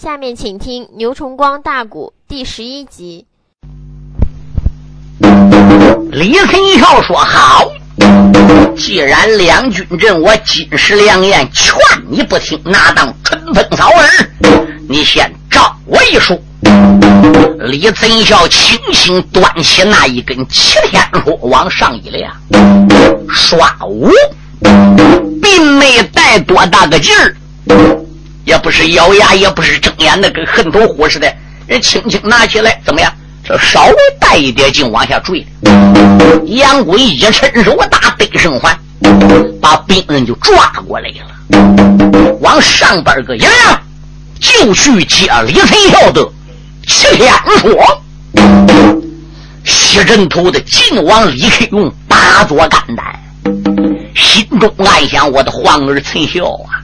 下面请听《牛崇光大鼓》第十一集。李存孝说：“好，既然两军阵，我金石良言劝你不听，那当春风扫耳。你先照我一说。”李存孝轻轻端起那一根齐天书，往上一亮，刷五，并没带多大个劲儿，也不是咬牙，也不是睁眼的，跟恨头虎似的。人轻轻拿起来，怎么样？这稍微带一点劲，往下坠。杨贵一伸手，打背生环，把兵刃就抓过来了，往上边个一亮，就去接李存孝的七天说。西镇头的晋王李克用打坐肝胆，心中暗想：我的皇儿陈孝啊，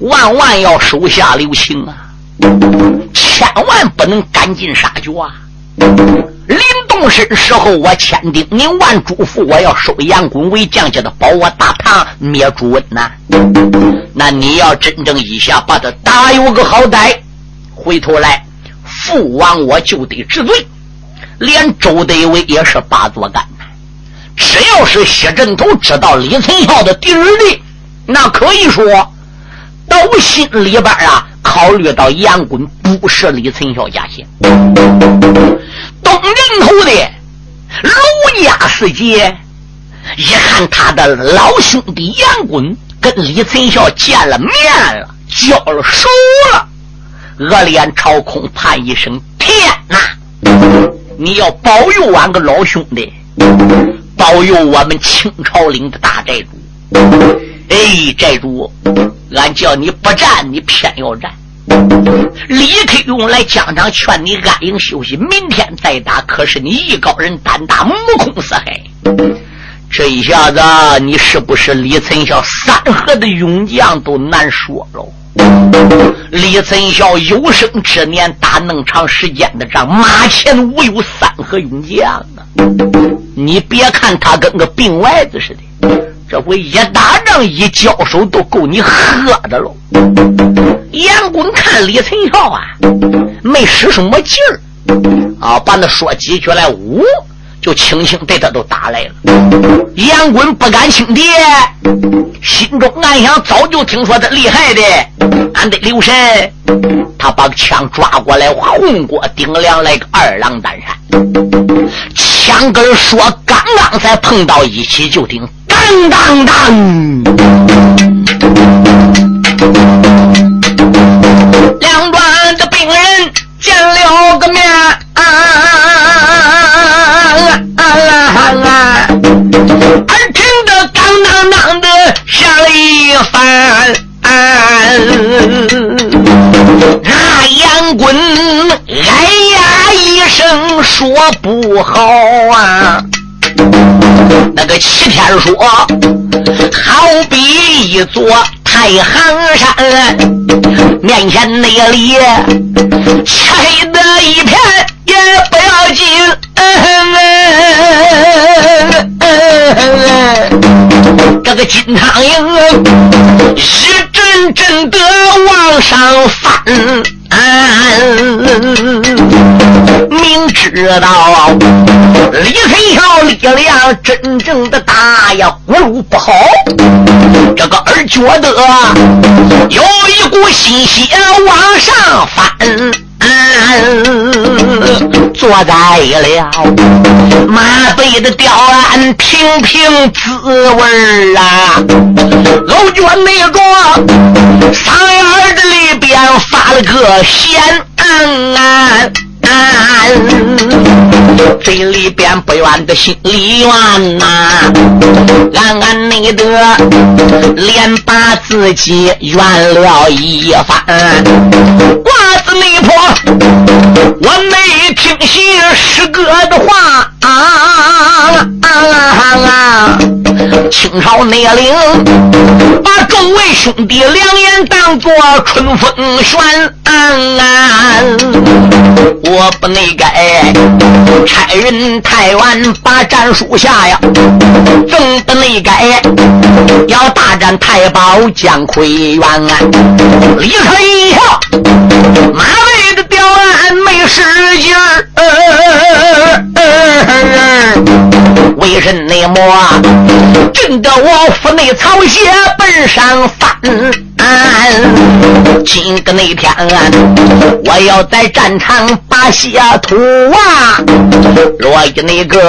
万万要手下留情啊，千万不能赶尽杀绝啊！临动身时候，我千叮咛万嘱咐，我要收杨滚为将，叫他保我大唐，灭朱温呐。那你要真正一下把他打有个好歹，回头来父王我就得治罪，连周德伟也是把做干。只要是谢振头知道李存孝的弟儿的，那可以说都心里边啊。考虑到杨滚不是李存孝家姓，东人头的卢家世杰，一看他的老兄弟杨滚跟李存孝见了面了，交了手了，恶脸朝空，叹一声：“天哪！你要保佑俺个老兄弟，保佑我们清朝领的大寨主！哎，寨主！”俺叫你不战，你偏要战。李克用来疆场劝你安营休息，明天再打。可是你艺高人胆大，目空四海。这一下子，你是不是李存孝三河的勇将都难说喽？李存孝有生之年打那么长时间的仗，马前无有三河勇将啊！你别看他跟个病歪子似的。这回一打仗一交手都够你喝的喽！杨滚看李存孝啊，没使什么劲儿啊，把那说几句来，呜，就轻轻对他都打来了。杨滚不敢轻敌，心中暗想：早就听说他厉害的，俺得留神。他把枪抓过来，红过顶梁来个二郎担山，枪根说刚刚才碰到一起，就听。当当当！两端的病人见了个面，耳听得当当当的响了一番，那杨棍哎呀一声说不好啊！那个齐天说，好比一座在行山，面前那里黑的一片也不要紧，这个金苍蝇一阵阵的往上翻。明知道李黑孝力量真正的大呀，葫芦不好，这个儿觉得有一股心血往上翻。坐在了马背的吊鞍，听听滋味儿啊！老卷那个嗓眼子里边发了个咸。这里边不怨的心里怨呐，暗暗内的连把自己怨了一番。瓜子内婆，我没听信师哥的话啊啊啊！清朝内领把众位兄弟两眼当作春风旋，我不内该差人太原把战书下呀，正不内该要大战太保姜奎元，这吊篮没使劲儿，为什那么？震得我腹内草鞋奔上翻。今个那天，我要在战场把血吐啊！落的那个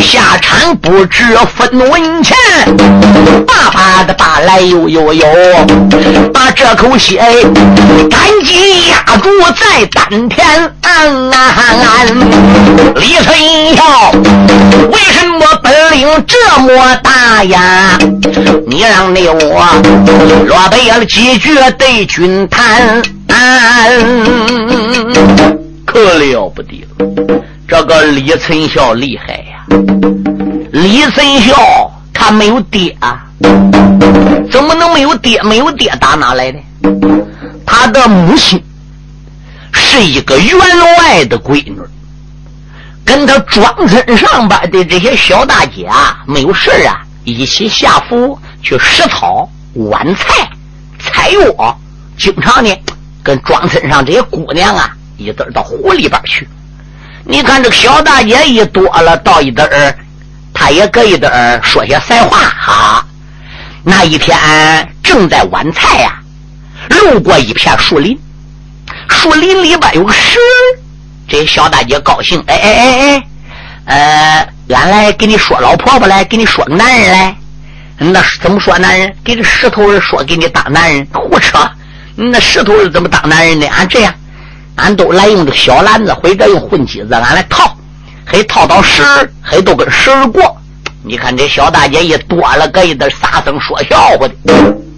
下场不知分文钱，爸爸的打来呦呦呦，把这口血赶紧。压住在丹田。李存孝，为什么本领这么大呀？你让那我若背了几句对君谈，可了不得了！这个李存孝厉害呀！李存孝他没有爹啊，怎么能没有爹？没有爹打哪来的？他的母亲是一个员外的闺女，跟他庄村上边的这些小大姐啊，没有事啊，一起下府去拾草、挽菜。采药，经常呢跟庄村上这些姑娘啊一堆到湖里边去。你看这个小大姐一多了，到一堆儿，她也搁一堆儿说些闲话哈。那一天正在晚菜呀，路过一片树林，树林里边有个蛇。这小大姐高兴，哎哎哎哎，呃，俺来给你说老婆婆来，给你说个男人来。那怎么说男人？给这石头人说给你当男人，胡扯！那石头人怎么当男人呢？俺这样，俺都来用这小篮子，或者用混机子，俺来套，还套到绳还都跟绳过。你看这小大姐一多了，搁一点撒声说笑话的。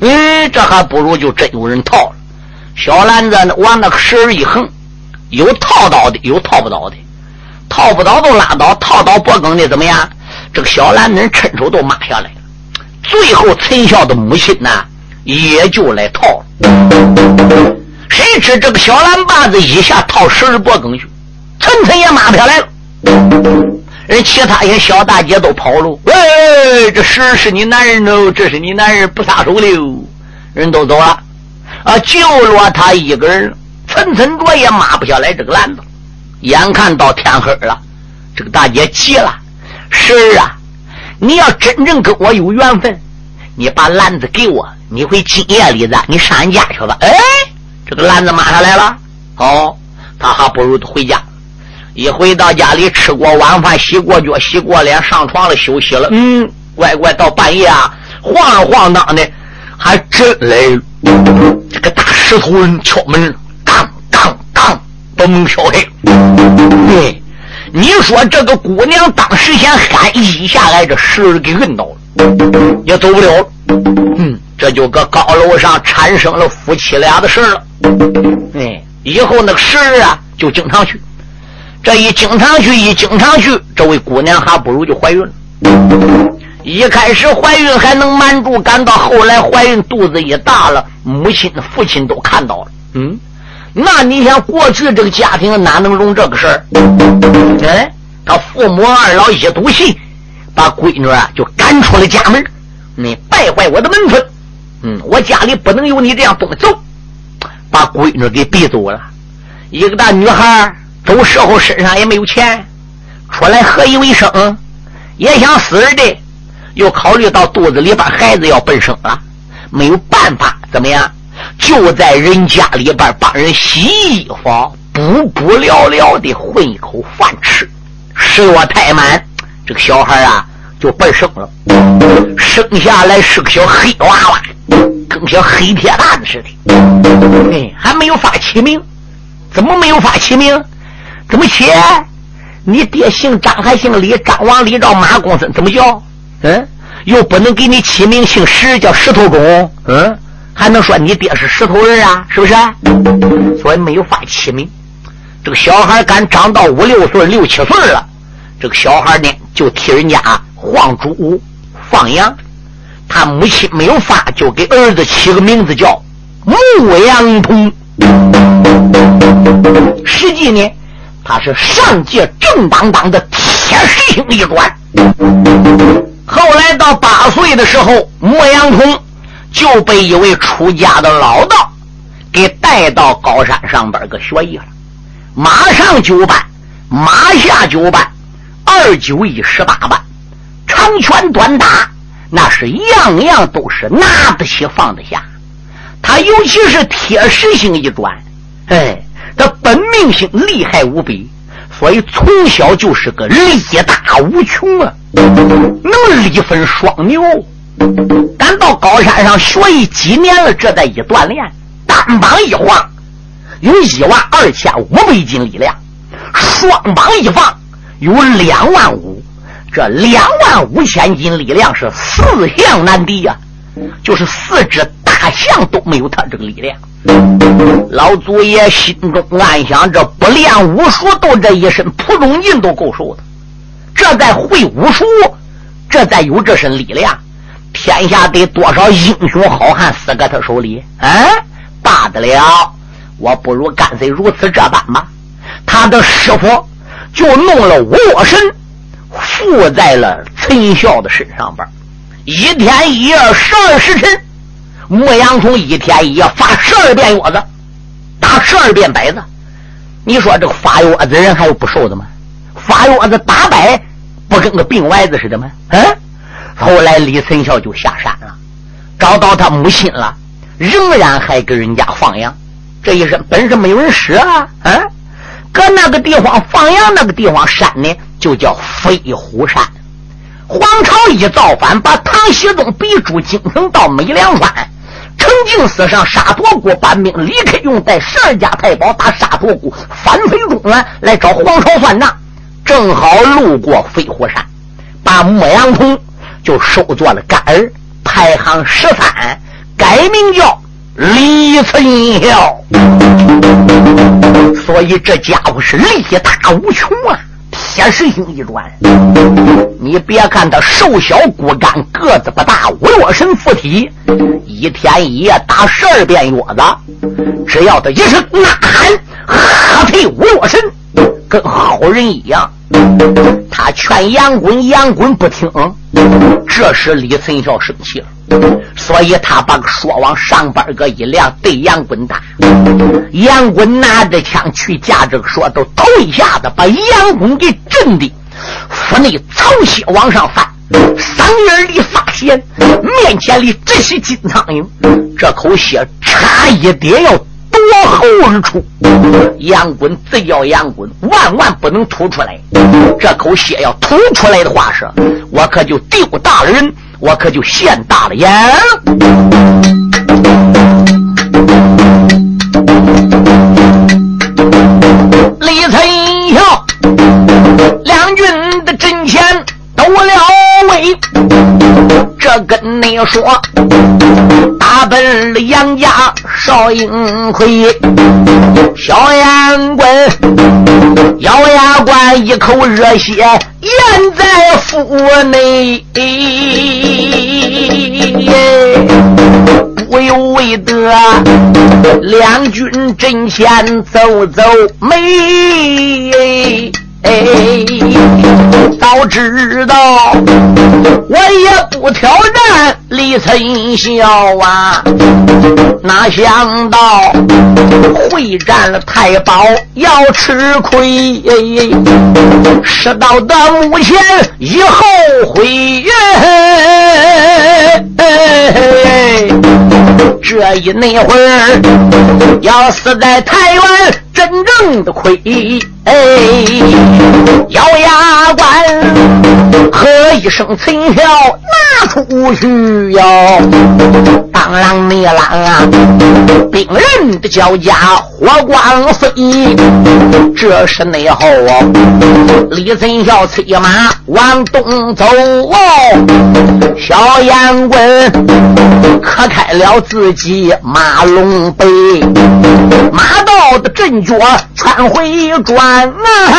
嗯，这还不如就真有人套了。小篮子往那个绳一横，有套到的，有套不到的。套不到都拉倒，套到脖梗的怎么样？这个小篮子抻手都抹下来了。最后，陈孝的母亲呢，也就来套了。谁知这个小蓝把子一下套十二脖梗去，层层也抹不下来了。人其他些小大姐都跑了。喂，这十是你男人喽，这是你男人不撒手的人都走了，啊，就落他一个人，层层着也抹不下来这个篮子。眼看到天黑了，这个大姐急了，是啊！你要真正跟我有缘分，你把篮子给我，你回今夜里子，你上俺家去吧。哎，这个篮子马上来了。哦，他还不如回家。一回到家里，吃过晚饭，洗过脚，洗过脸，上床了，休息了。嗯，乖乖到半夜啊，晃晃荡的，还真来了。这个大石头人敲门，当当当，把门敲开。对。你说这个姑娘当时先喊一下来，这石儿给摁倒了，也走不了了。嗯，这就搁高楼上产生了夫妻俩的事了。哎，以后那个石儿啊，就经常去。这一经常去，一经常去，这位姑娘还不如就怀孕了。一开始怀孕还能瞒住，赶到后来怀孕肚子一大了，母亲、父亲都看到了。嗯。那你想，过去这个家庭哪能容这个事儿？哎，他父母二老一赌气，把闺女啊就赶出了家门，你败坏我的门风。嗯，我家里不能有你这样东西，走，把闺女给逼走了。一个大女孩走时候身上也没有钱，出来何以为生？也想死的，又考虑到肚子里边孩子要奔生了，没有办法，怎么样？就在人家里边帮人洗衣服，补补了了的混一口饭吃。十月太满，这个小孩啊就奔生了，生下来是个小黑娃娃，跟小黑铁蛋似的。哎，还没有法起名，怎么没有法起名？怎么起？你爹姓张还姓李？张王李赵马公孙怎么叫？嗯，又不能给你起名姓石，叫石头公。嗯。还能说你爹是石头人啊？是不是？所以没有法起名。这个小孩敢长到五六岁、六七岁了，这个小孩呢就替人家放猪、放羊。他母亲没有法，就给儿子起个名字叫牧羊童。实际呢，他是上界正当当的铁石星一官。后来到八岁的时候，牧羊童。就被一位出家的老道给带到高山上边个学艺了，马上九班，马下九班，二九一十八班，长拳短打，那是样样都是拿得起放得下。他尤其是铁石心一转，哎，他本命性厉害无比，所以从小就是个力大无穷啊，能力分双牛。赶到高山上学艺几年了，这再一锻炼，单膀一晃，有一万二千五百斤力量；双膀一放，有两万五。这两万五千斤力量是四象难敌呀，就是四只大象都没有他这个力量。老祖爷心中暗想：这不练武术，都这一身蒲中劲都够受的；这再会武术，这再有这身力量。天下得多少英雄好汉死在他手里？啊，罢得了！我不如干脆如此这般吧。他的师傅就弄了五岳神，附在了陈孝的身上边一天一夜十二时辰，牧羊虫一天一夜发十二遍药子，打十二遍摆子。你说这个发药子人还有不受的吗？发药子打摆不跟个病歪子似的吗？嗯。后来李存孝就下山了，找到他母亲了，仍然还给人家放羊。这一身本事没有人使啊！啊，搁那个地方放羊，那个地方山呢，就叫飞虎山。黄巢一造反，把唐僖宗逼出京城到美良川，陈敬思上沙陀谷搬兵李克，用带十二家太保打沙陀谷，反飞中原来找黄巢算账，正好路过飞虎山，把牧羊童。就收做了干儿，排行十三，改名叫李存孝。所以这家伙是力大无穷啊，铁石心一转。你别看他瘦小骨干，个子不大，五岳神附体，一天一夜打十二遍药子，只要他一声呐喊，喝退五岳神，跟好人一样。他劝杨滚，杨滚不听。这时李存孝生气了，所以他把说往上边个一亮，对杨滚打。杨滚拿着枪去架这个说，都头一下子把杨滚给震的腹内潮血往上翻，嗓眼里发咸，面前里直吸金苍蝇，这口血差一点要。夺喉而出，杨滚自叫杨滚，万万不能吐出来。这口血要吐出来的话，是我可就丢大了人，我可就现大了眼了。李存孝，两军的阵前都了位，这我跟你说。大奔了杨家少英魁，小杨棍咬牙关，一口热血咽在腹内，不由为得两军阵前走走没。哎，早知道我也不挑战李存孝啊！哪想到会战了太保要吃亏，事到的目前已后悔。这一那会儿要死在太原，真正的亏。哎，咬牙关，喝一声陈孝拿出去哟！当啷你啷啊，兵人的脚架火光飞。这是内后哦，李存孝催马往东走哦，小杨棍磕开了自己马龙背，马道的阵脚全回转。啊！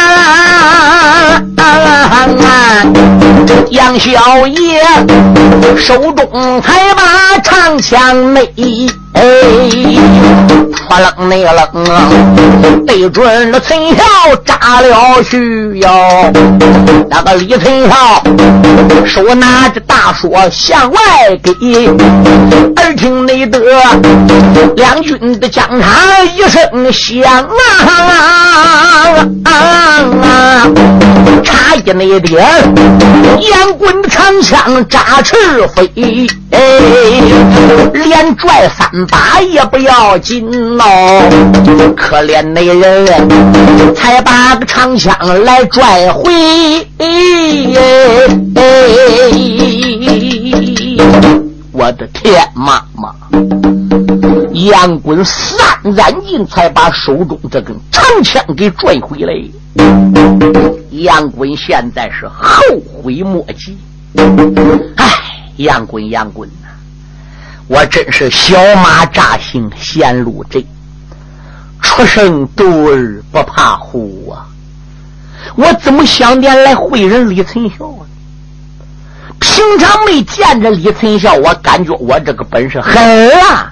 杨小爷手中还把长枪内，发愣那个愣啊，对准了陈孝扎了去哟。那个李陈孝手拿着大锁向外给，耳听内得两军的疆场一声响啊啊啊，差一那点，杨棍长枪扎翅飞。哎，连拽三把也不要紧呐喽，可怜那人才把个长枪来拽回。我的天妈妈！杨棍三斩尽，才把手中这根长枪给拽回来。杨棍现在是后悔莫及，哎。杨棍，杨棍呐！我真是小马扎行，显路贼，出生犊儿不怕虎啊！我怎么想点来会人李存孝啊？平常没见着李存孝，我感觉我这个本事很啊！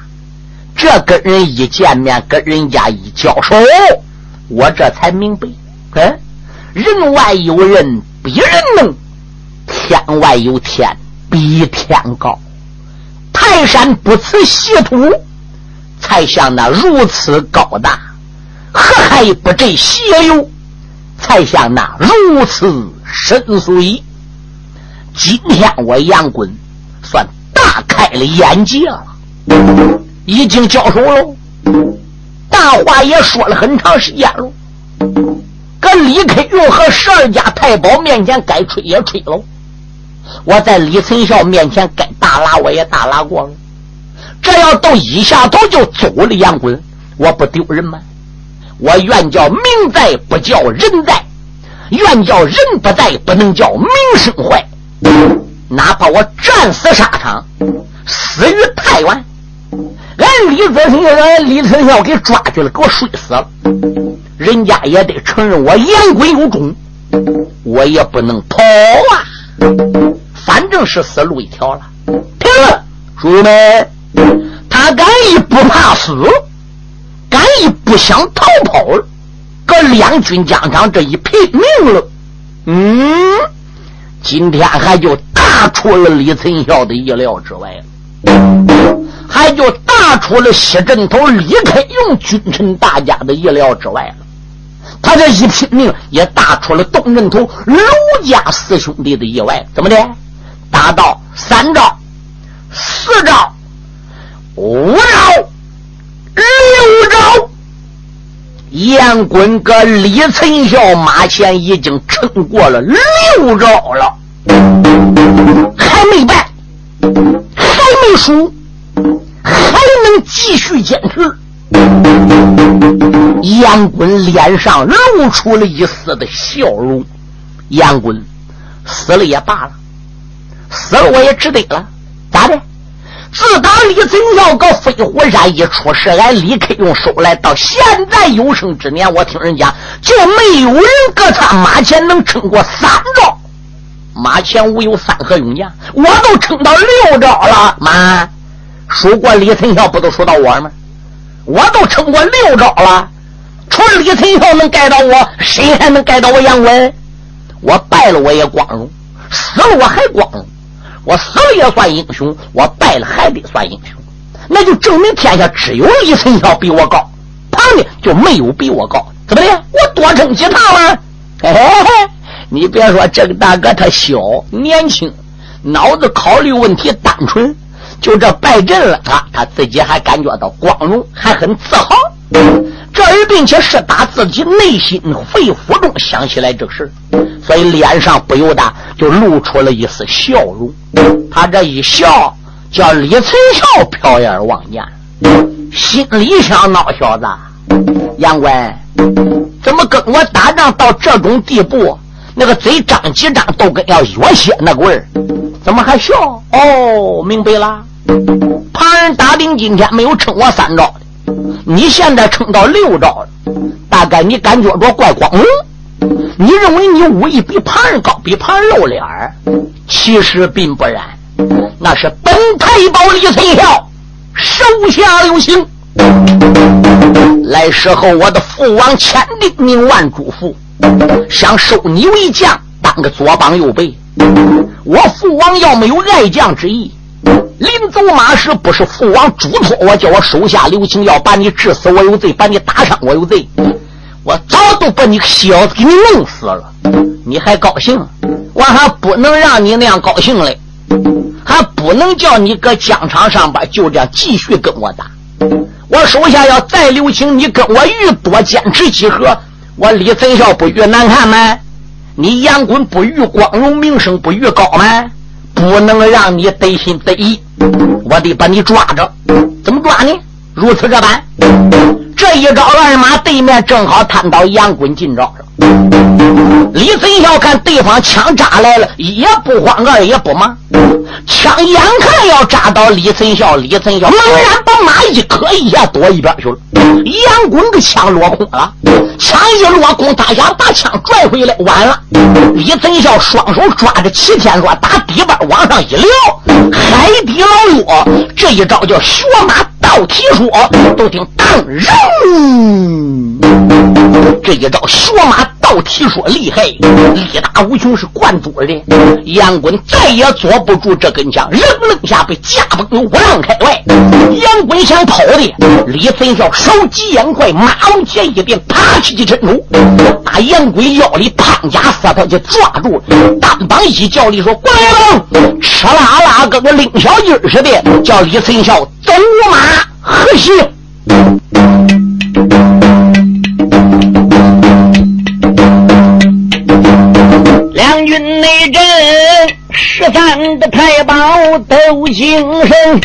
这跟人一见面，跟人家一交手，我这才明白，嗯，人外有人，比人能；天外有天。比天高，泰山不辞稀土，才像那如此高大；河海不坠斜流，才像那如此深邃。今天我杨棍算大开了眼界了，已经交手喽，大话也说了很长时间喽，搁李克用和十二家太保面前该吹也吹喽。我在李存孝面前该大拉我也大拉过了，这要都一下头就走了杨棍，我不丢人吗？我愿叫名在，不叫人在；愿叫人不在，不能叫名声坏。哪怕我战死沙场，死于太原，俺李子成俺李存孝给抓去了，给我睡死了，人家也得承认我杨棍有种，我也不能跑啊。反正是死路一条了。停了，诸位们，他敢一不怕死，敢一不想逃跑了，搁两军疆场这一拼命了，嗯，今天还就大出了李存孝的意料之外了，还就大出了西镇头李克用君臣大家的意料之外了。他这一拼命，也打出了东镇头卢家四兄弟的意外，怎么的？打到三招、四招、五招、六招，燕滚哥李存孝马前已经撑过了六招了，还没败，还没输，还能继续坚持。杨棍脸上露出了一丝的笑容。杨棍死了也罢了。死了我也值得了，咋的？自打李存孝搁飞虎山一出事，俺李克用收来到现在有生之年，我听人讲就没有人搁他马前能撑过三招。马前无有三合勇将，我都撑到六招了。妈，输过李存孝不都输到我吗？我都撑过六招了，除了李存孝能盖到我，谁还能盖到我杨文？我败了我也光荣，死了我还光荣。我死了也算英雄，我败了还得算英雄，那就证明天下只有李存孝比我高，旁的就没有比我高，怎么的？我多撑几趟了。嘿嘿嘿，你别说这个大哥他小年轻，脑子考虑问题单纯，就这败阵了，他他自己还感觉到光荣，还很自豪。这人并且是打自己内心肺腑中想起来这事所以脸上不由得就露出了一丝笑容。他这一笑，叫李存孝瞟眼望见，心里想：孬小子，杨官怎么跟我打仗到这种地步？那个嘴张几张都跟要哕血那个味儿，怎么还笑？哦，明白了。旁人打定今天没有撑我三招。你现在撑到六招了，大概你感觉着怪光荣。你认为你武艺比旁人高，比旁人露脸儿，其实并不然。那是本太保李存孝手下留情。来时候我的父王千叮咛万嘱咐，想收你为将，当个左膀右背。我父王要没有爱将之意，临走马时不是父王嘱托我，叫我手下留情，要把你治死我有罪，把你打伤我有罪，我早都把你小子给你弄死了。你还高兴？我还不能让你那样高兴嘞，还不能叫你搁疆场上边就这样继续跟我打。我手下要再留情，你跟我愈多坚持几合，我李存孝不愈难看吗？你杨滚不愈光荣名声不愈高吗？不能让你得心得意，我得把你抓着。怎么抓呢？如此这般。这一招二马对面正好探到杨棍近招上。李存孝看对方枪扎来了，也不慌，二也不忙。枪眼看要扎到李存孝，李存孝猛然把马一磕，一下躲一边去了。杨棍的枪落空了，枪一落空，他想把枪拽回来，晚了。李存孝双手抓着齐天罗，打底板往上一撩，海底捞月，这一招叫血马倒踢说，都听当人，这一招血马。倒提说厉害，力大无穷，是灌足的。杨棍再也坐不住这根枪，扔楞下被架崩五丈开外。杨棍想跑的，李存孝手疾眼快，马往前一变，啪起一伸手，把杨棍腰里胖甲舌头就抓住，单膀一叫力说：“过来了！”吃啦啦，跟个拎小鸡似的，叫李存孝走马河西。军内阵十三个太保都精神，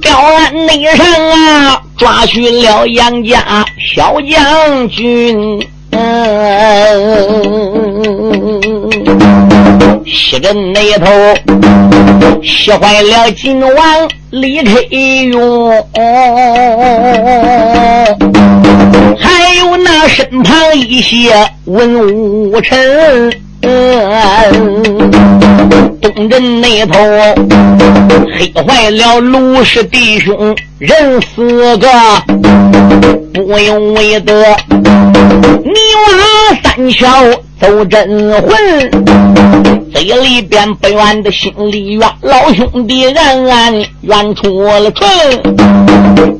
吊案内上啊抓去了杨家小将军，西镇那头吓坏了晋王李克用。还有那身旁一些文武臣，东镇那头黑坏了卢氏弟兄人四个，不用为得。泥瓦三桥走真魂。嘴里边不怨的，心里怨。老兄弟，俺俺冤出了春，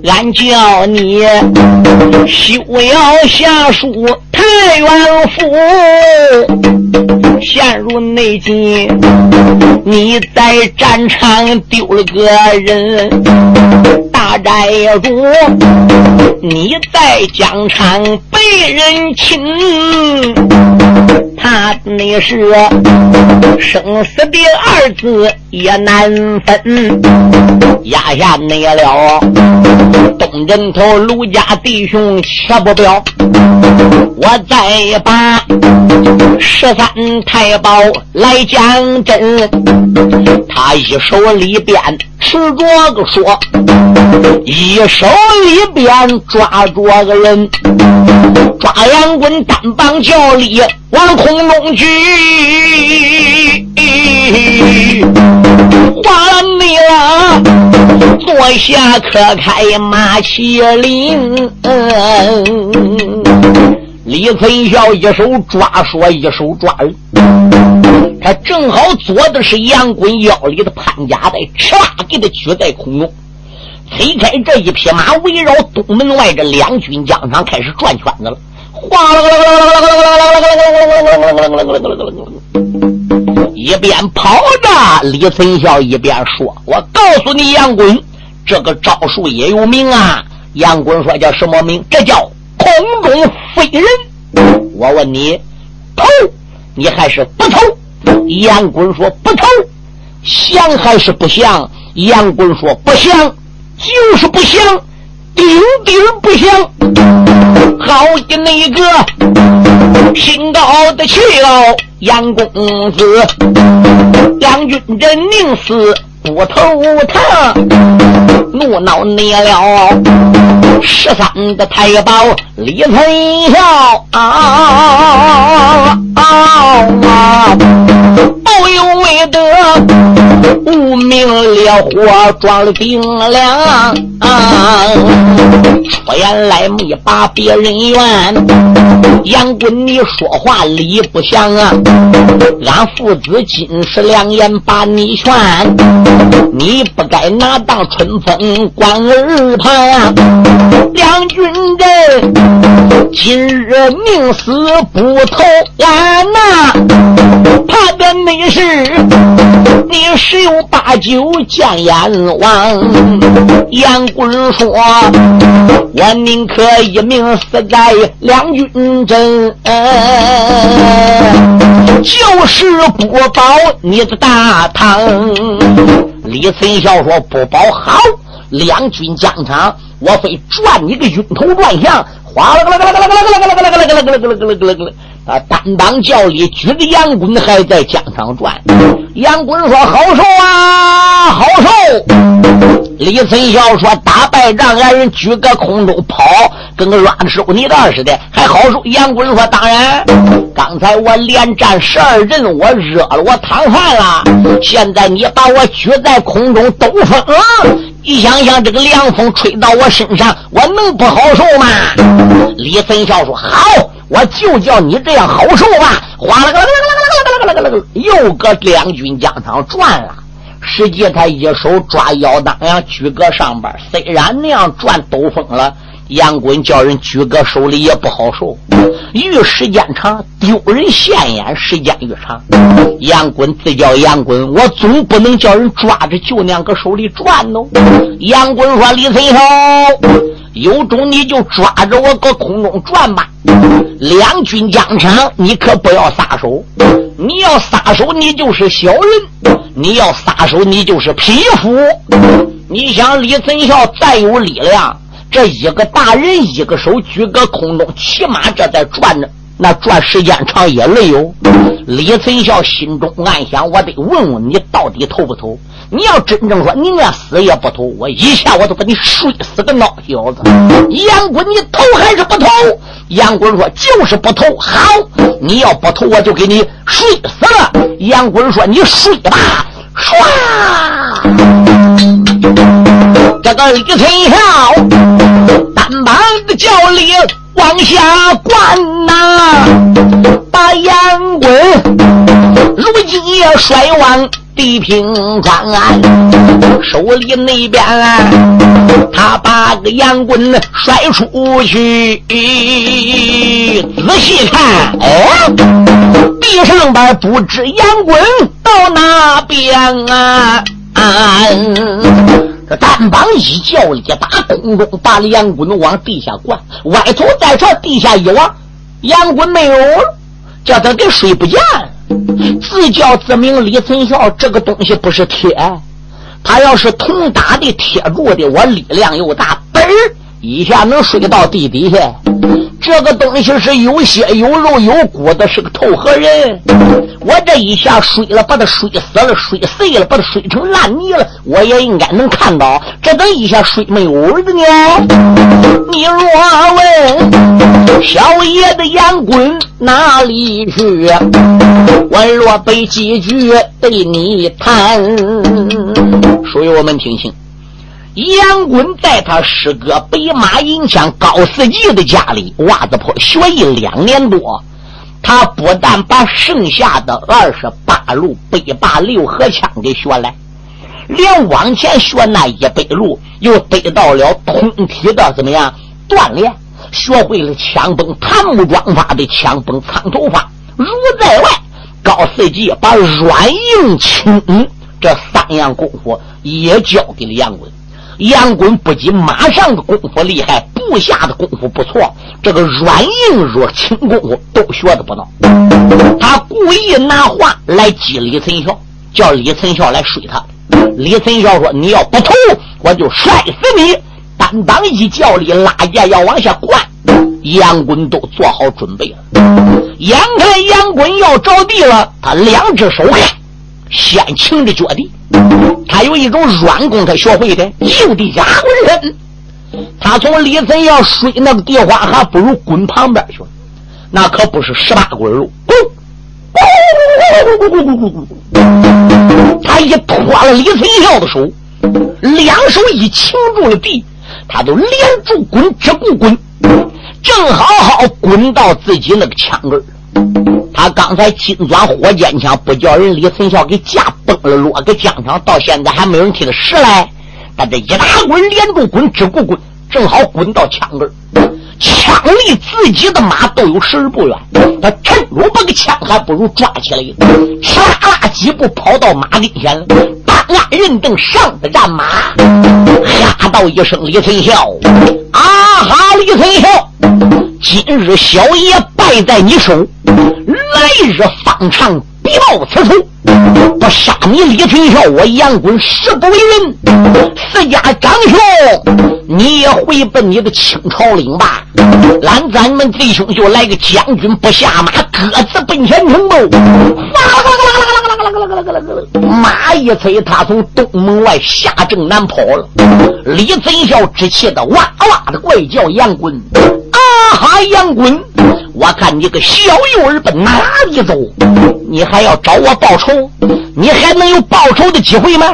俺叫你休要下书太原府，陷入内奸。你在战场丢了个人，大寨主，你在疆场被人擒，他那是。生死的二字也难分，压下你了。东镇头卢家弟兄且不表，我再把十三太保来讲真。他一手里边持着个说，一手里边抓着个人，抓杨棍单棒叫力往空中举。花了你了，坐下可开马麒麟。李存孝一手抓说，一手抓人，他正好左的是杨棍腰里的潘家带，哧啦给他举在空中，推开这一匹马，围绕东门外这两军疆场开始转圈子了。哗啦啦啦啦啦啦啦啦啦啦啦啦啦啦啦啦一边跑着，李存孝一边说：“我告诉你，杨棍，这个招数也有名啊。”杨棍说：“叫什么名？这叫空中飞人。”我问你，投你还是不投？杨棍说：“不投。”降还是不降？杨棍说：“不降，就是不香顶顶不香。”好的那个心高的气傲。杨公子，杨军真宁死不投他，怒恼你了。十三的太保李存孝啊，不由为得无名烈火撞了顶梁，出言来没把别人怨，杨棍你说话理不详啊，俺父子今是良言把你劝，你不该拿当春风关耳旁，两军阵今日宁死不投俺呐，怕的你是，你十有八九见阎王。杨棍说：“我宁可一命死在两军阵，就是不保你的大唐。”李存孝说：“不保好，两军疆场，我非转你个晕头转向。”哗啦啦啦啦啦啦啦啦啦啦啦啦啦啦啦啦啦啦！啊，单当教里举着洋棍还在疆场转。杨棍说：“好受啊，好受。”李存孝说：“打败仗，俺人举个空中跑，跟个乱收泥蛋似的，还好受。”杨棍说：“当然，刚才我连战十二阵，我热了，我淌汗了。现在你把我举在空中兜风。”你想想，这个凉风吹到我身上，我能不好受吗？李存孝说：“好，我就叫你这样好受吧。”哗啦啦啦啦啦啦啦啦啦啦，又搁两军将场转了。实际他一手抓腰当阳，举搁上边，虽然那样转兜风了。杨棍叫人举搁手里也不好受，遇时间长丢人现眼，时间越长，杨棍自叫杨棍，我总不能叫人抓着舅娘搁手里转喽。杨棍说：“李存孝，有种你就抓着我搁空中转吧。两军疆场，你可不要撒手。你要撒手，你就是小人；你要撒手，你就是匹夫。你想李存孝再有力量。”这一个大人一个手举个空中，起码这在转着，那转时间长也累哟。李存孝心中暗想：我得问问你，到底投不投？你要真正说宁愿死也不投，我一下我都把你睡死个孬小子！杨棍，你投还是不投？杨棍说：就是不投。好，你要不投，我就给你睡死了。杨棍说：你睡吧。唰。这个李存孝单膀的叫力往下灌呐，把杨棍如今也甩往地平川，手里那边他把个杨棍甩出去，仔细看，哦，地上边不知杨棍到哪边啊？啊这单膀一叫一，打空中把杨棍往地下灌，歪头再朝地下一望，杨棍没有了，叫他给睡不见。自叫自明李存孝，这个东西不是铁，他要是铜打的铁铸的，我力量又大，嘣一下能睡到地底下。这个东西是有血有肉有骨的，是个透核人。我这一下睡了，把他睡死了，睡碎了，把他睡成烂泥了，我也应该能看到。这等一下睡没有的呢？你若问小爷的烟棍哪里去，我若背几句对你谈。所以我们听清。杨棍在他师哥北马银枪高四季的家里袜子破学艺两年多，他不但把剩下的二十八路北把六合枪给学来，连往前学那一百路又得到了通体的怎么样锻炼，学会了枪崩檀木桩法的枪崩苍头法。如在外，高四季把软硬轻这三样功夫也教给了杨棍。杨棍不仅马上的功夫厉害，部下的功夫不错，这个软硬弱轻功夫都学的不孬。他故意拿话来激李存孝，叫李存孝来睡他。李存孝说：“你要不投，我就摔死你！”单当一叫里拉架要往下灌，杨棍都做好准备了。眼看杨棍要着地了，他两只手开先擎着脚地。他有一种软功，他学会的，硬地下浑身。他从李森要睡那个地方，还不如滚旁边去。那可不是十八滚路，滚！他一拖了李存孝的手，两手一擒住了地，他就连住滚，只顾滚，正好好滚到自己那个枪根他刚才金钻火箭枪不叫人李存孝给架崩了，落个疆场，到现在还没有人替他使来。他这一打滚，连住滚，只顾滚，正好滚到枪根枪离自己的马都有十不远，他趁住把个枪，还不如抓起来，哧啦啦几步跑到马跟前了，办案认证上的战马，哈道一声：“李存孝，啊哈，李存孝，今日小爷败在你手，来日方长。”必报此仇，不杀你李存孝，我杨棍誓不为人。四家长兄，你也回奔你的清朝领吧。俺咱们弟兄就来个将军不下马，各自奔前程喽。马一催，他从东门外下正南跑了。李存孝之气的哇哇的怪叫杨棍。哈，杨滚！我看你个小幼儿奔哪里走？你还要找我报仇？你还能有报仇的机会吗？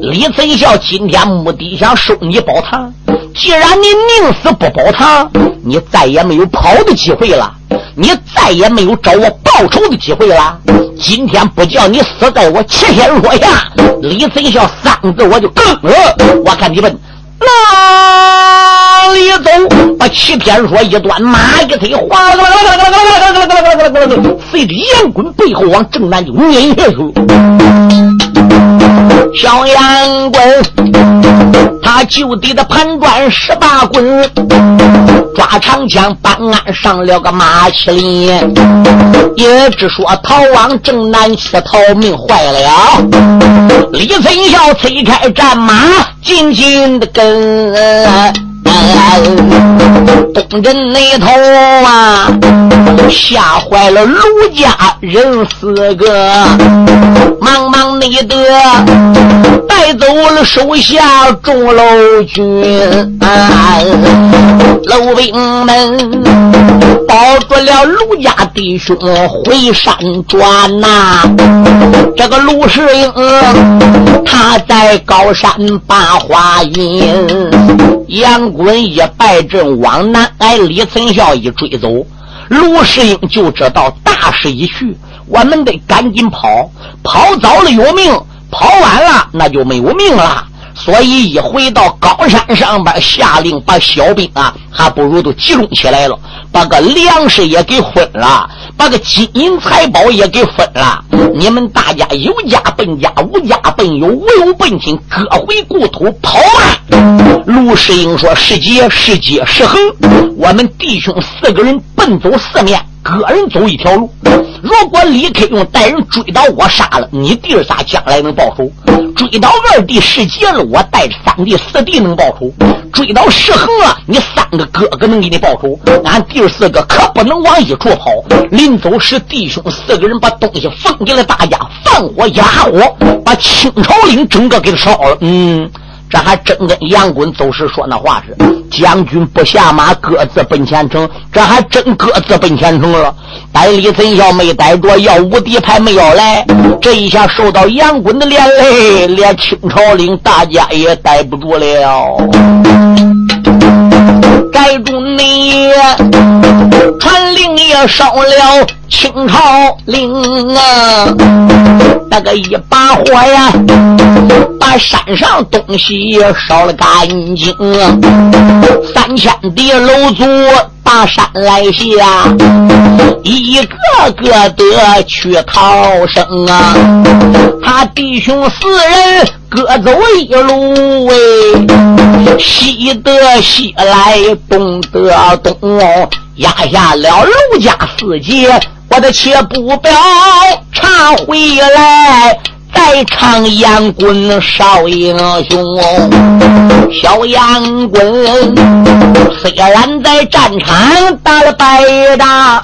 李存孝今天目的想收你宝堂，既然你宁死不保堂，你再也没有跑的机会了，你再也没有找我报仇的机会了。今天不叫你死在我七天若下，李存孝三个字我就更了。我看你们。哪里走？把齐天说一端，马一推，哗啦啦啦啦啦啦啦啦啦啦啦啦啦啦啦随着杨棍背后往正南就撵下去。小杨棍，他就地的盘转十八棍，抓长枪办案上了个马麒麟，也只说逃亡正南去逃命坏了。李存孝催开战马，紧紧的跟。东镇那头啊，吓坏了卢家人四个，忙忙内得带走了手下众楼军，楼兵们保住了卢家弟兄回山转呐。这个卢世英他在高山把花引。杨文一败阵往南挨，李存孝一追走，卢世英就知道大势已去，我们得赶紧跑，跑早了有命，跑晚了那就没有命了。所以一回到高山上边，下令把小兵啊，还不如都集中起来了，把个粮食也给混了。把个金银财宝也给分了，你们大家有家奔家，无家奔有，无有奔亲，各回故土跑吧。卢世英说：“是劫是劫是横，我们弟兄四个人奔走四面。”个人走一条路，如果李克用带人追到我杀了你弟儿仨，将来能报仇；追到二弟世杰了，我带着三弟四弟能报仇；追到石恒了，你三个哥哥能给你报仇。俺弟四个可不能往一处跑。临走时，弟兄四个人把东西分给了大家，放火压火，把清朝岭整个给烧了。嗯。这还真跟杨棍走时说那话是，将军不下马，各自奔前程。这还真各自奔前程了。逮李存孝没逮着，要无敌牌没要来。这一下受到杨棍的连累，连清朝领大家也逮不住了。逮住你，传令也烧了清朝令啊！那个一把火呀，山上东西烧了干净。三千的楼族把山来下，一个个的去逃生啊！他弟兄四人各走一路喂，西得西来，东得东，压下了卢家四杰。我的且不表，唱回来再唱杨棍少英雄。小杨棍虽然在战场打了败仗，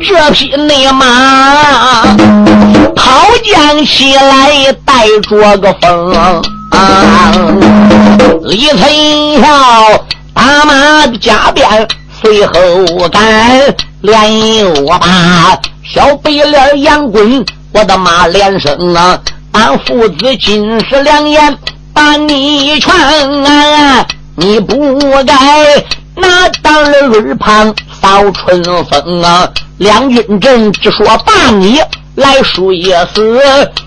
这匹内马跑将起来带着个风。李存孝打马加鞭随后赶，连又把小白脸杨棍，我的妈连声啊！俺父子今是良言把你劝啊，你不该拿当了耳旁扫春风啊！梁军阵只说把你来输一死，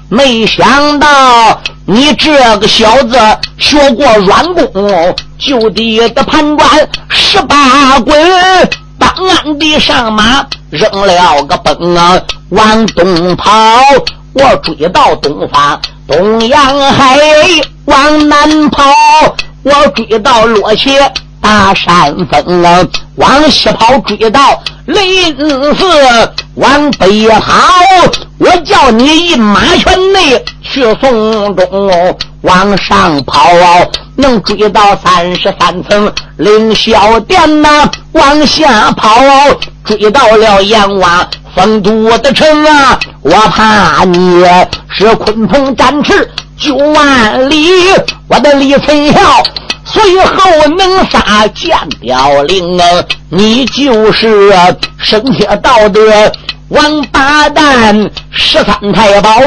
没想到你这个小子学过软功，就地的判官十八棍，当俺的上马扔了个崩啊，往东跑。我追到东方东洋海，往南跑；我追到落切大山峰啊，往西跑；追到临寺往北跑。我叫你一马圈内去送终，往上跑，能追到三十三层凌霄殿呐，往下跑，追到了阎王。丰都的城啊，我怕你是鲲鹏展翅九万里。我的李存孝随后能杀见凋零啊，你就是生铁道德王八蛋。十三太保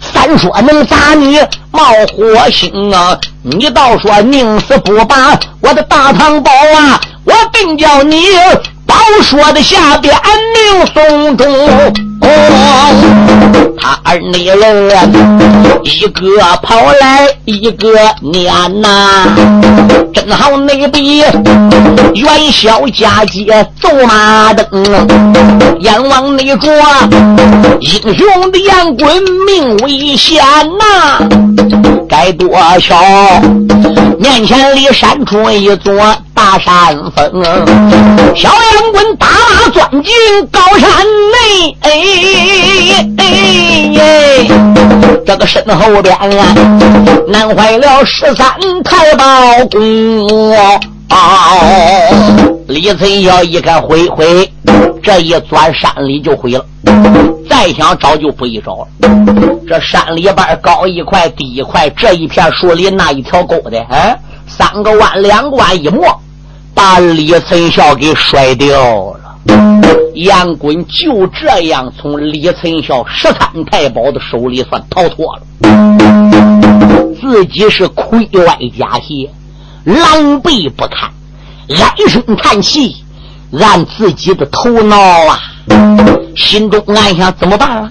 三说能砸你冒火星啊，你倒说宁死不把我的大唐宝啊，我定叫你。宝说的下边命送终，他二女人一个跑来一个撵呐，正好那比元宵佳节走马灯，阎王那着英雄的杨棍命危险呐，该多巧，面前里闪出一座。大山峰，小杨棍打马钻进高山内，哎哎哎！这个身后边啊，难坏了十三太保公。李存孝一看，回回，这一钻山里就毁了，再想找就不易找了。这山里边高一块低一块，这一片树林那一条沟的，哎，三个弯两个弯一摸。把李存孝给摔掉了，杨棍就这样从李存孝十三太保的手里算逃脱了，自己是盔外加血，狼狈不堪，唉声叹气，按自己的头脑啊，心中暗想怎么办啊？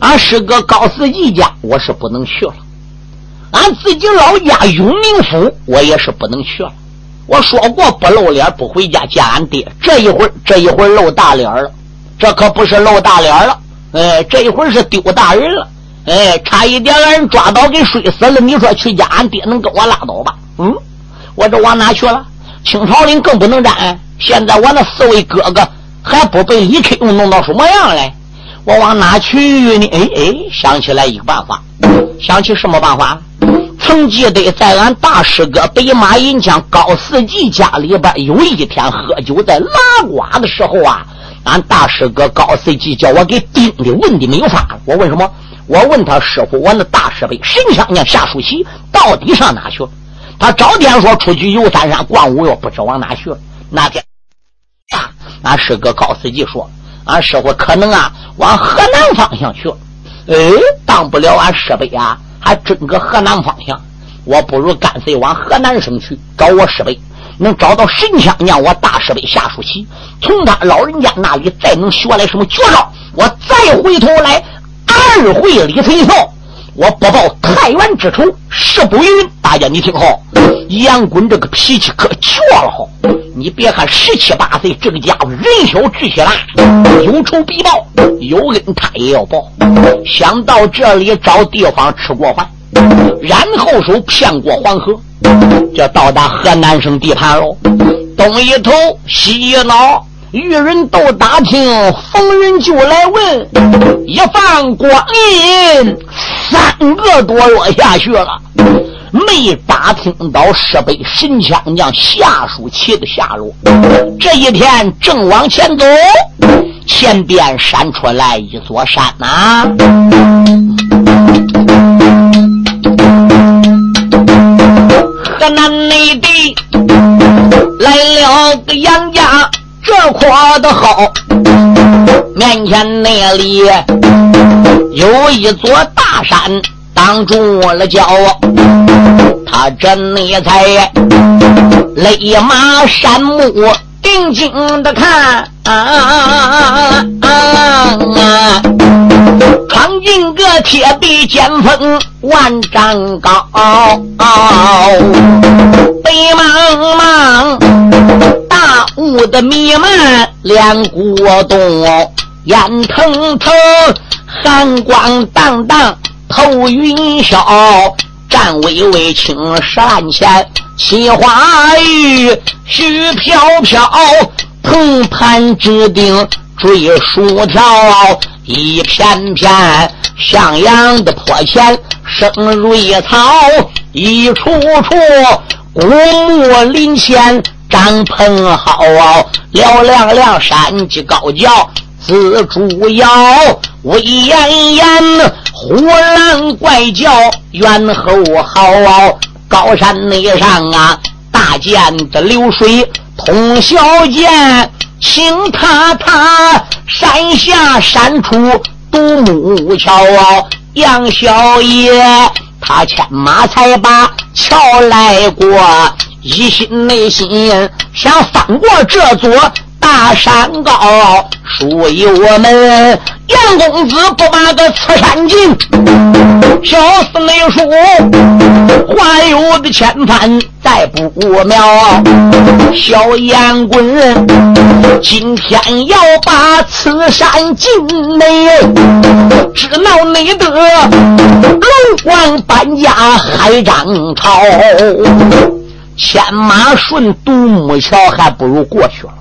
俺师哥高四义家我是不能去了，俺自己老家永宁府我也是不能去了。我说过不露脸不回家见俺爹，这一会儿这一会儿露大脸了，这可不是露大脸了，哎，这一会儿是丢大人了，哎，差一点让人抓到给摔死了。你说去见俺爹能跟我拉倒吧？嗯，我这往哪去了？清朝林更不能沾。现在我那四位哥哥还不被李克用弄到什么样来？我往哪去呢？哎哎，想起来一个办法，想起什么办法？曾记得在俺大师哥北马银枪高四季家里边，有一天喝酒在拉呱的时候啊，俺大师哥高四季叫我给盯的问的没有法。我问什么？我问他师傅，我那大师辈神枪娘夏书奇到底上哪去了？他找天说出去游三山逛五岳，不知往哪去了。那天啊，俺师哥高四季说，俺师傅可能啊往河南方向去了。哎，当不了俺师辈啊。还整个河南方向，我不如干脆往河南省去找我师辈，能找到神枪娘我大师辈夏书奇，从他老人家那里再能学来什么绝招，我再回头来二会李存孝，我不报太原之仇誓不允。大家你听好，杨棍这个脾气可倔了哈，你别看十七八岁，这个家伙人小志气大，有仇必报，有恩他也要报。想到这里找地方吃过饭，然后手骗过黄河，就到达河南省地盘喽。东一头西一脑，遇人都打听，逢人就来问。一放光阴，三个多月下去了。没打听到设备神枪将夏书奇的下落。这一天正往前走，前边闪出来一座山呐。河南内地来了个杨家，这阔的好。面前那里有一座大山挡住了脚，他这内才勒马山木定睛的看。啊啊啊！闯进个铁壁尖峰万丈高，白茫茫大雾的弥漫，连古洞烟腾腾，寒光荡荡头云霄，战巍巍青山前，奇花玉絮飘飘。横盘指定追薯条，一片片向阳的坡前生瑞草，一处处古木林前张棚好，嘹亮亮山鸡高叫，紫竹摇，威严严虎狼怪叫，猿猴嚎嗷，高山内上啊，大涧的流水。通宵见，青塔塔，山下山出独木桥啊。杨小爷他牵马才把桥来过，一心内心想翻过这座。大山高，属于我们杨公子不把个此山进。小四没说，话有的千番再不妙。小杨棍今天要把此山进内，只闹内得龙王搬家海涨潮。牵马顺独木桥，还不如过去了。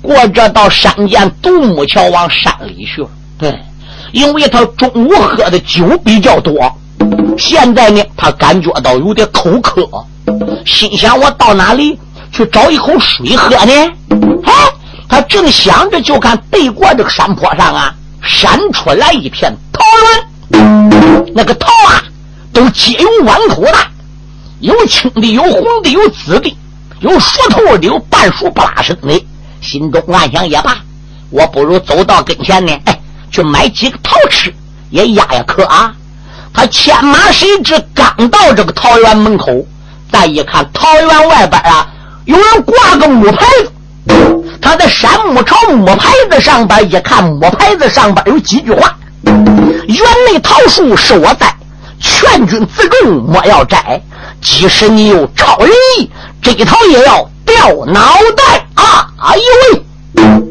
过这道山涧独木桥往山里去，对，因为他中午喝的酒比较多，现在呢，他感觉到有点口渴，心想我到哪里去找一口水喝呢？哎，他正想着，就看对过这个山坡上啊，闪出来一片桃园，那个桃啊，都结有碗口的，有青的，有红的，有紫的，有熟透的，有半熟不拉生的。心中暗想也罢，我不如走到跟前呢，哎，去买几个桃吃，也压压渴啊。他牵马，谁知刚到这个桃园门口，再一看桃园外边啊，有人挂个木牌子。他在山木朝木牌子上边一看，木牌子上边有几句话：“园内桃树是我栽，劝君自重莫要摘。即使你有超人意，这桃也要掉脑袋。”哎呦喂